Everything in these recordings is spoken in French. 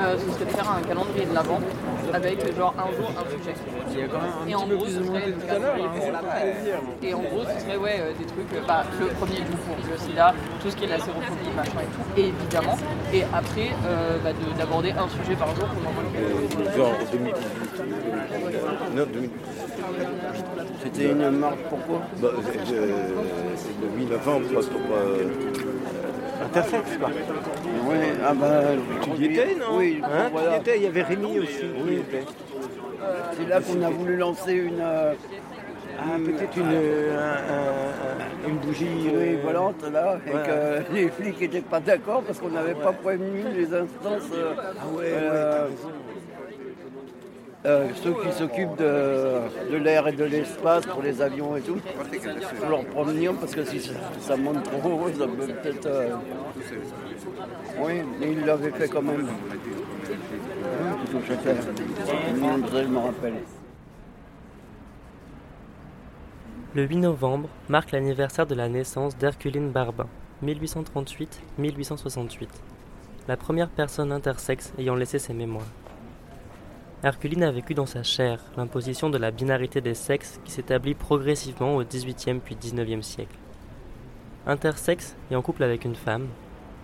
euh, ce serait de faire un calendrier de l'avant avec genre un jour un sujet. Il y a quand même un Et en gros, plus ce serait tout à l'heure. calendrier hein. Et en gros, ce serait ouais, euh, des trucs, euh, bah, le premier du pour le sida, tout ce qui est la sérophobie, machin et tout, et évidemment. Et après, euh, bah, de- d'aborder un sujet par jour envoie le Genre 2018. Non, 2018. C'était une marque pourquoi Bah, c'est de, c'est de 8 novembre, quoi, pour euh, intersexe, quoi. Oui, ah bah. Tu y étais, non Oui, Hein, voilà. Tu y étais, il y avait Rémi aussi. qui y était. C'est là qu'on a voulu lancer une. euh, Ah, peut-être une, euh, un- un- une bougie. oui, euh, volante là, et voilà. que les flics n'étaient pas d'accord parce qu'on n'avait pas prévenu les instances. euh, Ah ouais, ouais, euh, t'as raison. Euh, ceux qui s'occupent de, de l'air et de l'espace pour les avions et tout. Faut leur prévenir parce que si ça, monte trop haut, ça peut peut-être. euh, Oui, mais ils l'avaient fait quand même. Le 8 novembre marque l'anniversaire de la naissance d'Herculine Barbin, 1838-1868, la première personne intersexe ayant laissé ses mémoires. Herculine a vécu dans sa chair l'imposition de la binarité des sexes qui s'établit progressivement au XVIIIe puis XIXe siècle. Intersexe et en couple avec une femme,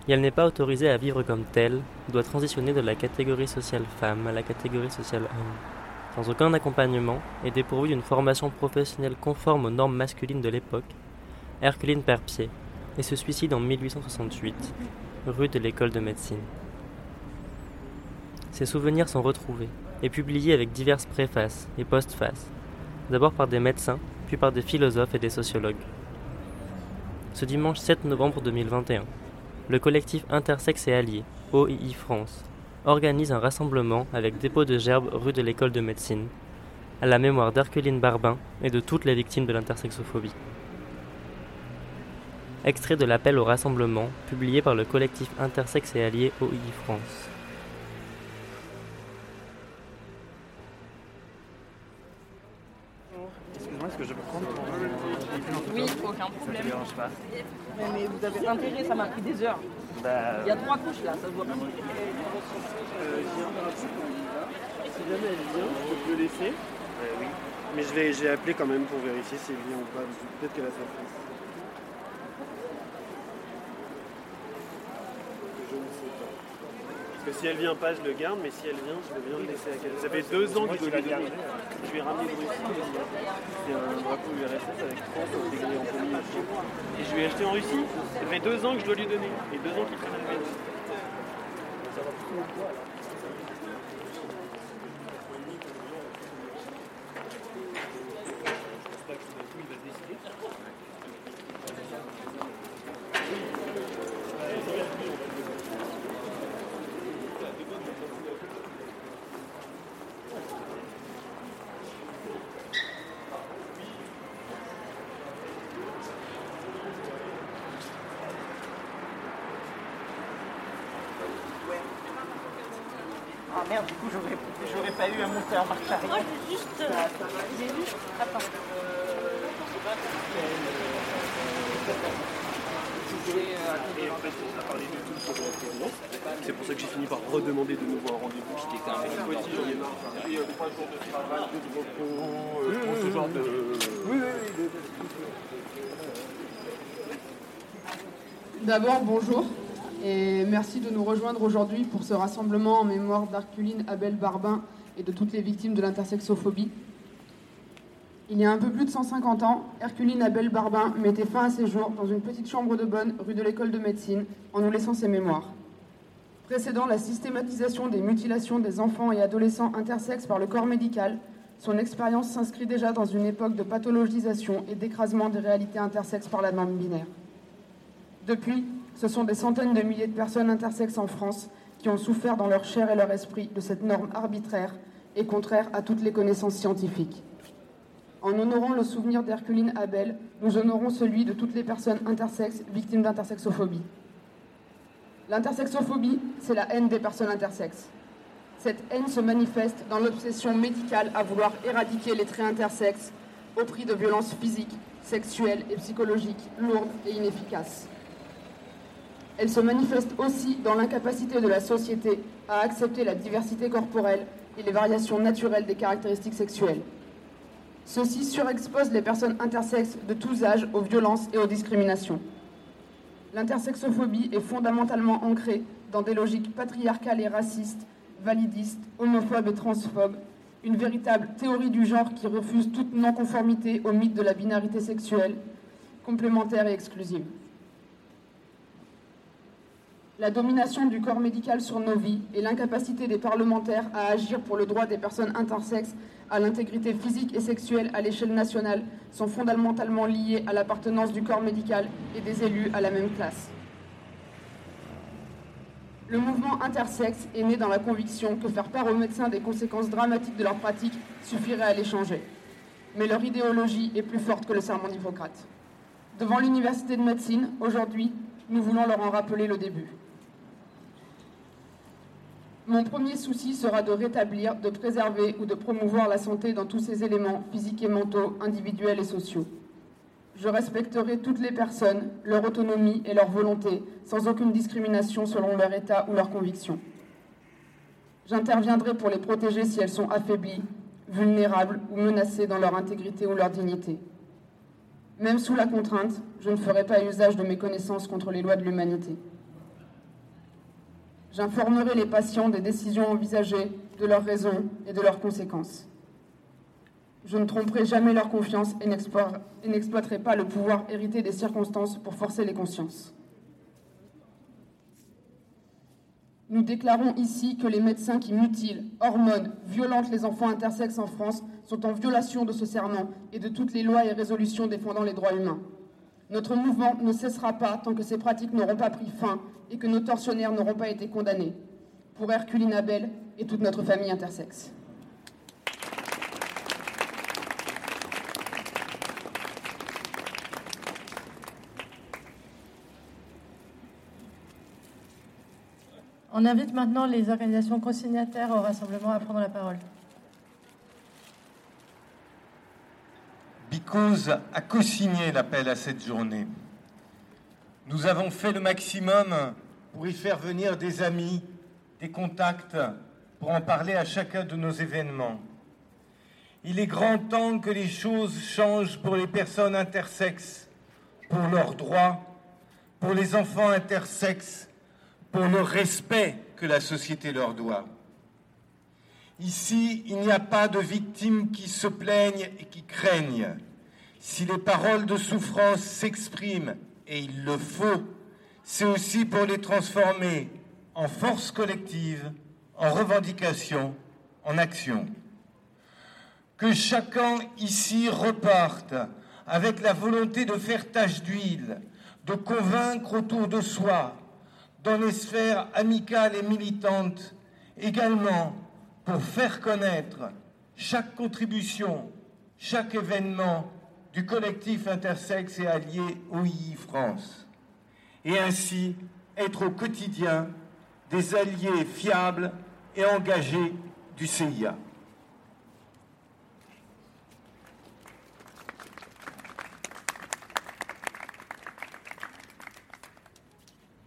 et elle n'est pas autorisée à vivre comme telle, doit transitionner de la catégorie sociale femme à la catégorie sociale homme sans aucun accompagnement et dépourvu d'une formation professionnelle conforme aux normes masculines de l'époque, Herculine perd pied et se suicide en 1868, rue de l'école de médecine. Ses souvenirs sont retrouvés et publiés avec diverses préfaces et postfaces, d'abord par des médecins, puis par des philosophes et des sociologues. Ce dimanche 7 novembre 2021, le collectif Intersexe et Alliés, OII France, organise un rassemblement avec dépôt de gerbes rue de l'école de médecine, à la mémoire d'Herculine Barbin et de toutes les victimes de l'intersexophobie. Extrait de l'appel au rassemblement publié par le collectif Intersexe et Alliés OI France. Intérêt, ça m'a pris des heures. Bah, Il y a trois couches là, ça se voit pas. si jamais elle vient, je peux le laisser Oui. Mais je vais, j'ai appelé quand même pour vérifier si elle vient ou pas. Peut-être qu'elle a sa place. Je ne sais pas. Parce que si elle vient pas, je le garde, mais si elle vient, je veux bien le laisser à quelqu'un. Ça fait deux ans que je lui donner. Je lui ai ramené de Russie. C'est un drapeau URSS avec France intégré en premier. Et je lui ai acheté en Russie. Ça fait deux ans que je dois lui donner. Et deux ans qu'il traîne avec moi. Merde, du coup, j'aurais, j'aurais pas eu à monter en marche arrière. j'ai juste. euh, j'ai juste. Attends. C'est pour ça que j'ai fini par redemander de nouveau un rendez-vous qui était un. Et euh, trois jours de travail, deux de repos, ce genre de. Oui, oui, oui. D'abord, bonjour et merci de nous rejoindre aujourd'hui pour ce rassemblement en mémoire d'Arculine Abel Barbin et de toutes les victimes de l'intersexophobie. Il y a un peu plus de 150 ans, Herculine Abel Barbin mettait fin à ses jours dans une petite chambre de bonne rue de l'école de médecine en nous laissant ses mémoires. Précédant la systématisation des mutilations des enfants et adolescents intersexes par le corps médical, son expérience s'inscrit déjà dans une époque de pathologisation et d'écrasement des réalités intersexes par la norme binaire. Depuis, ce sont des centaines de milliers de personnes intersexes en France qui ont souffert dans leur chair et leur esprit de cette norme arbitraire et contraire à toutes les connaissances scientifiques. En honorant le souvenir d'Herculine Abel, nous honorons celui de toutes les personnes intersexes victimes d'intersexophobie. L'intersexophobie, c'est la haine des personnes intersexes. Cette haine se manifeste dans l'obsession médicale à vouloir éradiquer les traits intersexes au prix de violences physiques, sexuelles et psychologiques lourdes et inefficaces. Elle se manifeste aussi dans l'incapacité de la société à accepter la diversité corporelle et les variations naturelles des caractéristiques sexuelles. Ceci surexpose les personnes intersexes de tous âges aux violences et aux discriminations. L'intersexophobie est fondamentalement ancrée dans des logiques patriarcales et racistes, validistes, homophobes et transphobes, une véritable théorie du genre qui refuse toute non-conformité au mythe de la binarité sexuelle, complémentaire et exclusive. La domination du corps médical sur nos vies et l'incapacité des parlementaires à agir pour le droit des personnes intersexes à l'intégrité physique et sexuelle à l'échelle nationale sont fondamentalement liées à l'appartenance du corps médical et des élus à la même classe. Le mouvement intersexe est né dans la conviction que faire part aux médecins des conséquences dramatiques de leur pratique suffirait à les changer. Mais leur idéologie est plus forte que le serment d'Hippocrate. Devant l'université de médecine, aujourd'hui, nous voulons leur en rappeler le début. Mon premier souci sera de rétablir, de préserver ou de promouvoir la santé dans tous ses éléments physiques et mentaux, individuels et sociaux. Je respecterai toutes les personnes, leur autonomie et leur volonté, sans aucune discrimination selon leur état ou leur conviction. J'interviendrai pour les protéger si elles sont affaiblies, vulnérables ou menacées dans leur intégrité ou leur dignité. Même sous la contrainte, je ne ferai pas usage de mes connaissances contre les lois de l'humanité. J'informerai les patients des décisions envisagées, de leurs raisons et de leurs conséquences. Je ne tromperai jamais leur confiance et n'exploiterai pas le pouvoir hérité des circonstances pour forcer les consciences. Nous déclarons ici que les médecins qui mutilent, hormonent, violentent les enfants intersexes en France sont en violation de ce serment et de toutes les lois et résolutions défendant les droits humains. Notre mouvement ne cessera pas tant que ces pratiques n'auront pas pris fin et que nos tortionnaires n'auront pas été condamnés. Pour Herculine Abel et toute notre famille intersexe. On invite maintenant les organisations consignataires au rassemblement à prendre la parole. Bicose a co-signé l'appel à cette journée. Nous avons fait le maximum pour y faire venir des amis, des contacts, pour en parler à chacun de nos événements. Il est grand temps que les choses changent pour les personnes intersexes, pour leurs droits, pour les enfants intersexes, pour le respect que la société leur doit. Ici, il n'y a pas de victimes qui se plaignent et qui craignent. Si les paroles de souffrance s'expriment, et il le faut, c'est aussi pour les transformer en force collective, en revendication, en action. Que chacun ici reparte avec la volonté de faire tache d'huile, de convaincre autour de soi, dans les sphères amicales et militantes, également pour faire connaître chaque contribution, chaque événement du collectif intersexe et allié OII France, et ainsi être au quotidien des alliés fiables et engagés du CIA.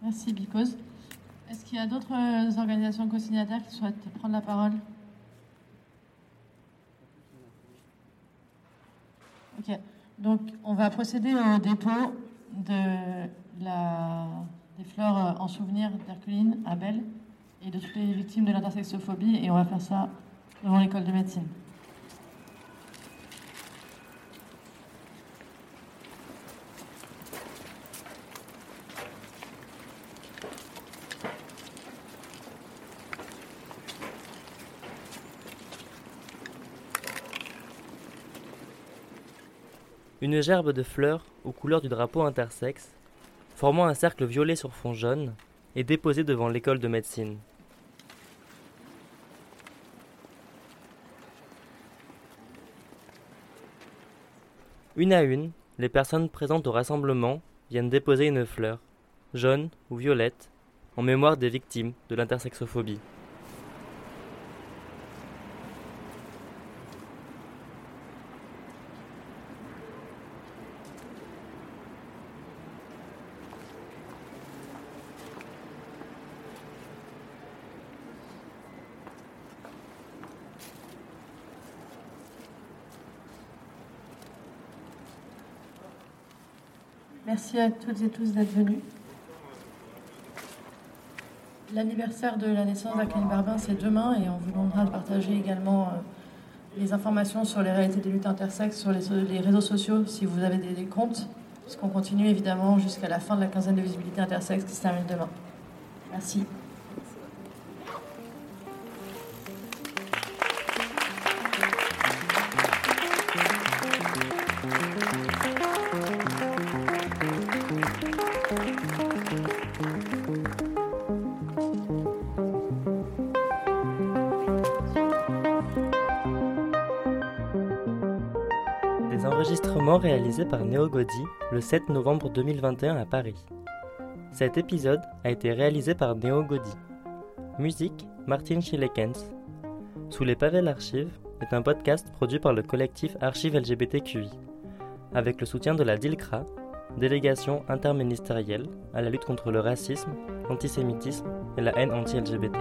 Merci Bicose. Est-ce qu'il y a d'autres organisations co-signataires qui souhaitent prendre la parole? Donc, on va procéder au dépôt des fleurs en souvenir d'Herculine, Abel et de toutes les victimes de l'intersexophobie et on va faire ça devant l'école de médecine. Une gerbe de fleurs aux couleurs du drapeau intersexe, formant un cercle violet sur fond jaune, est déposée devant l'école de médecine. Une à une, les personnes présentes au rassemblement viennent déposer une fleur, jaune ou violette, en mémoire des victimes de l'intersexophobie. Merci à toutes et tous d'être venus. L'anniversaire de la naissance d'Aqueline Barbin, c'est demain et on vous demandera de partager également euh, les informations sur les réalités des luttes intersexes sur les, réseaux sociaux si vous avez des comptes, puisqu'on continue évidemment jusqu'à la fin de la quinzaine de visibilité intersexe qui se termine demain. Merci. Des enregistrements réalisés par Néo Godi le 7 novembre 2021 à Paris. Cet épisode a été réalisé par Néo Godi. Musique Martin Schillekens. Sous les pavés l'Archive est un podcast produit par le collectif Archive LGBTQI, avec le soutien de la DILCRA, délégation interministérielle à la lutte contre le racisme, l'antisémitisme et la haine anti-LGBT.